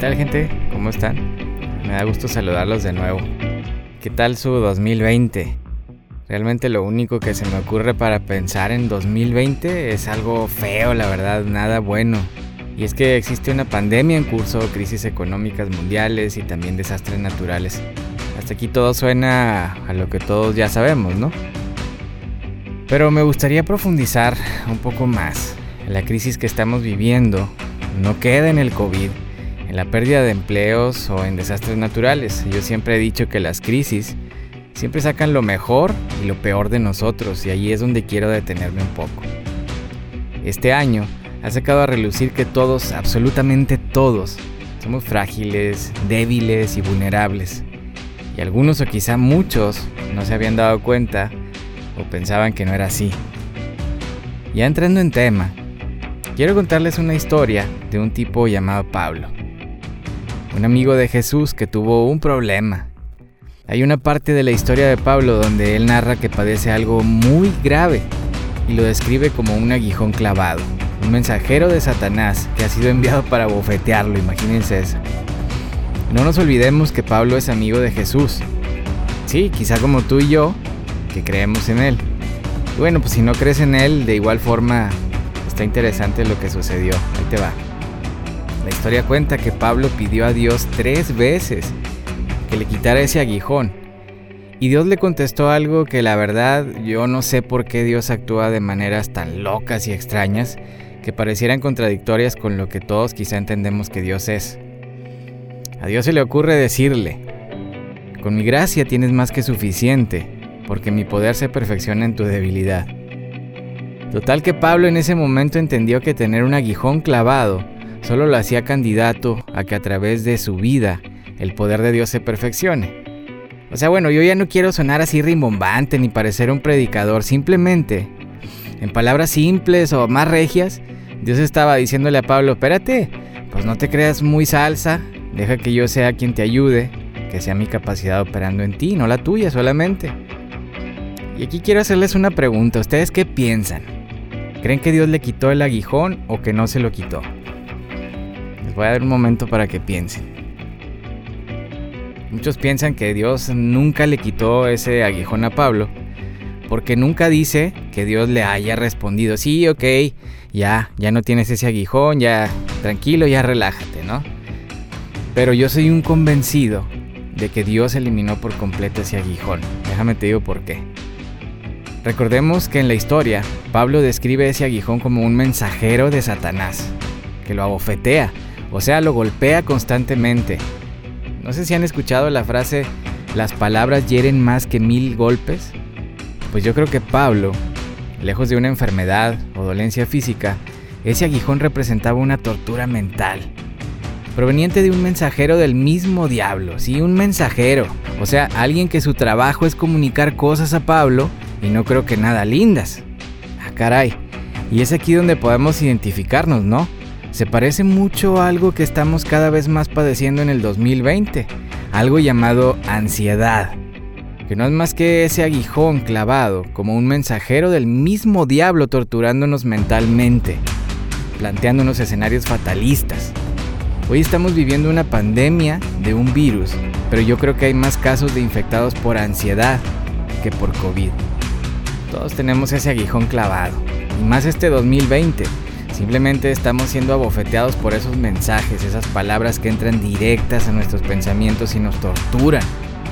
tal gente? ¿Cómo están? Me da gusto saludarlos de nuevo. ¿Qué tal su 2020? Realmente lo único que se me ocurre para pensar en 2020 es algo feo, la verdad, nada bueno. Y es que existe una pandemia en curso, crisis económicas mundiales y también desastres naturales. Hasta aquí todo suena a lo que todos ya sabemos, ¿no? Pero me gustaría profundizar un poco más. La crisis que estamos viviendo no queda en el COVID en la pérdida de empleos o en desastres naturales. Yo siempre he dicho que las crisis siempre sacan lo mejor y lo peor de nosotros y ahí es donde quiero detenerme un poco. Este año ha sacado a relucir que todos, absolutamente todos, somos frágiles, débiles y vulnerables. Y algunos o quizá muchos no se habían dado cuenta o pensaban que no era así. Ya entrando en tema, quiero contarles una historia de un tipo llamado Pablo un amigo de Jesús que tuvo un problema. Hay una parte de la historia de Pablo donde él narra que padece algo muy grave y lo describe como un aguijón clavado, un mensajero de Satanás que ha sido enviado para bofetearlo, imagínense eso. No nos olvidemos que Pablo es amigo de Jesús. Sí, quizá como tú y yo, que creemos en él. Y bueno, pues si no crees en él, de igual forma está interesante lo que sucedió. Ahí te va. La historia cuenta que Pablo pidió a Dios tres veces que le quitara ese aguijón. Y Dios le contestó algo que la verdad yo no sé por qué Dios actúa de maneras tan locas y extrañas que parecieran contradictorias con lo que todos quizá entendemos que Dios es. A Dios se le ocurre decirle, con mi gracia tienes más que suficiente, porque mi poder se perfecciona en tu debilidad. Total que Pablo en ese momento entendió que tener un aguijón clavado solo lo hacía candidato a que a través de su vida el poder de Dios se perfeccione. O sea, bueno, yo ya no quiero sonar así rimbombante ni parecer un predicador, simplemente, en palabras simples o más regias, Dios estaba diciéndole a Pablo, espérate, pues no te creas muy salsa, deja que yo sea quien te ayude, que sea mi capacidad operando en ti, no la tuya solamente. Y aquí quiero hacerles una pregunta, ¿ustedes qué piensan? ¿Creen que Dios le quitó el aguijón o que no se lo quitó? Voy a dar un momento para que piensen. Muchos piensan que Dios nunca le quitó ese aguijón a Pablo, porque nunca dice que Dios le haya respondido, sí, ok, ya, ya no tienes ese aguijón, ya, tranquilo, ya relájate, ¿no? Pero yo soy un convencido de que Dios eliminó por completo ese aguijón. Déjame te digo por qué. Recordemos que en la historia, Pablo describe ese aguijón como un mensajero de Satanás, que lo abofetea o sea, lo golpea constantemente. No sé si han escuchado la frase, las palabras hieren más que mil golpes. Pues yo creo que Pablo, lejos de una enfermedad o dolencia física, ese aguijón representaba una tortura mental, proveniente de un mensajero del mismo diablo, sí, un mensajero, o sea, alguien que su trabajo es comunicar cosas a Pablo y no creo que nada lindas. Ah, caray, y es aquí donde podemos identificarnos, ¿no? Se parece mucho a algo que estamos cada vez más padeciendo en el 2020, algo llamado ansiedad, que no es más que ese aguijón clavado como un mensajero del mismo diablo torturándonos mentalmente, planteándonos escenarios fatalistas. Hoy estamos viviendo una pandemia de un virus, pero yo creo que hay más casos de infectados por ansiedad que por COVID. Todos tenemos ese aguijón clavado, y más este 2020 Simplemente estamos siendo abofeteados por esos mensajes, esas palabras que entran directas a nuestros pensamientos y nos torturan,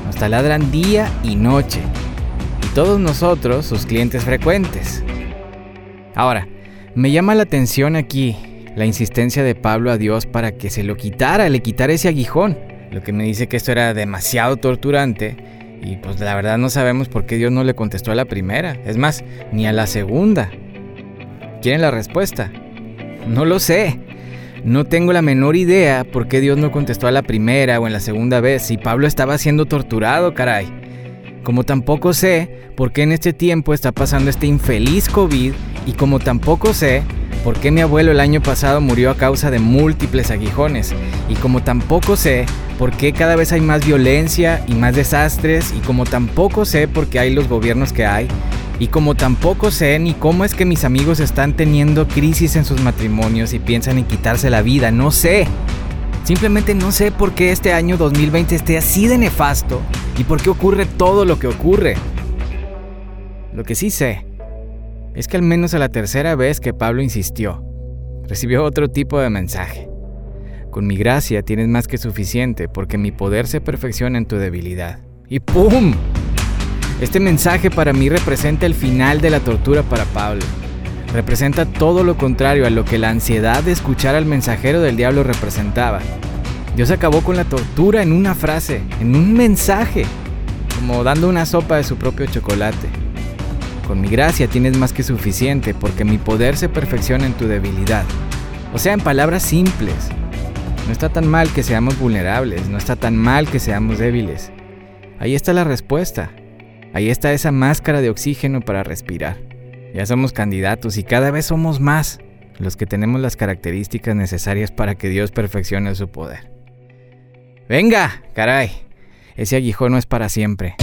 nos taladran día y noche. Y todos nosotros, sus clientes frecuentes. Ahora, me llama la atención aquí la insistencia de Pablo a Dios para que se lo quitara, le quitara ese aguijón. Lo que me dice que esto era demasiado torturante y pues la verdad no sabemos por qué Dios no le contestó a la primera. Es más, ni a la segunda. ¿Quieren la respuesta? No lo sé. No tengo la menor idea por qué Dios no contestó a la primera o en la segunda vez si Pablo estaba siendo torturado, caray. Como tampoco sé por qué en este tiempo está pasando este infeliz COVID y como tampoco sé por qué mi abuelo el año pasado murió a causa de múltiples aguijones y como tampoco sé por qué cada vez hay más violencia y más desastres y como tampoco sé por qué hay los gobiernos que hay y como tampoco sé ni cómo es que mis amigos están teniendo crisis en sus matrimonios y piensan en quitarse la vida, no sé. Simplemente no sé por qué este año 2020 esté así de nefasto y por qué ocurre todo lo que ocurre. Lo que sí sé es que al menos a la tercera vez que Pablo insistió, recibió otro tipo de mensaje. Con mi gracia tienes más que suficiente porque mi poder se perfecciona en tu debilidad. Y ¡pum! Este mensaje para mí representa el final de la tortura para Pablo. Representa todo lo contrario a lo que la ansiedad de escuchar al mensajero del diablo representaba. Dios acabó con la tortura en una frase, en un mensaje, como dando una sopa de su propio chocolate. Con mi gracia tienes más que suficiente porque mi poder se perfecciona en tu debilidad. O sea, en palabras simples. No está tan mal que seamos vulnerables, no está tan mal que seamos débiles. Ahí está la respuesta. Ahí está esa máscara de oxígeno para respirar. Ya somos candidatos y cada vez somos más los que tenemos las características necesarias para que Dios perfeccione su poder. Venga, caray, ese aguijón no es para siempre.